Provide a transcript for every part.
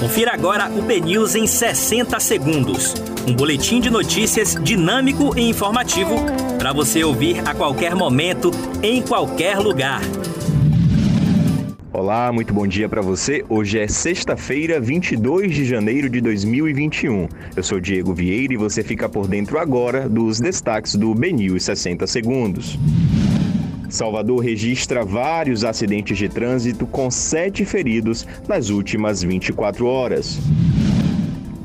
Confira agora o BNews em 60 segundos. Um boletim de notícias dinâmico e informativo para você ouvir a qualquer momento, em qualquer lugar. Olá, muito bom dia para você. Hoje é sexta-feira, 22 de janeiro de 2021. Eu sou Diego Vieira e você fica por dentro agora dos destaques do BNews 60 segundos. Salvador registra vários acidentes de trânsito com sete feridos nas últimas 24 horas.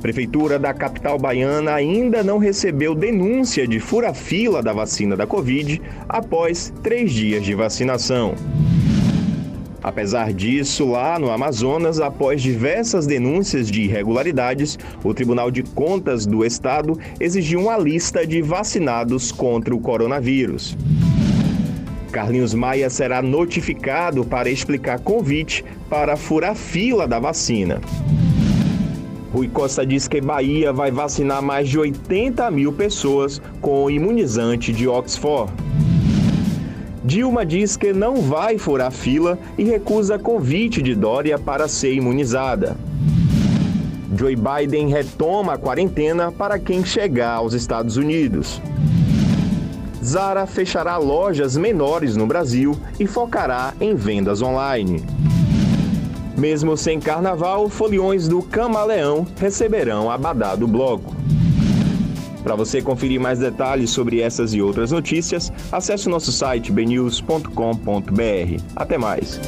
Prefeitura da capital baiana ainda não recebeu denúncia de fura-fila da vacina da Covid após três dias de vacinação. Apesar disso, lá no Amazonas, após diversas denúncias de irregularidades, o Tribunal de Contas do Estado exigiu uma lista de vacinados contra o coronavírus. Carlinhos Maia será notificado para explicar convite para furar fila da vacina. Rui Costa diz que Bahia vai vacinar mais de 80 mil pessoas com o imunizante de Oxford. Dilma diz que não vai furar fila e recusa convite de Dória para ser imunizada. Joe Biden retoma a quarentena para quem chegar aos Estados Unidos. Zara fechará lojas menores no Brasil e focará em vendas online. Mesmo sem carnaval, foliões do Camaleão receberão a Badá do Bloco. Para você conferir mais detalhes sobre essas e outras notícias, acesse o nosso site bnews.com.br. Até mais!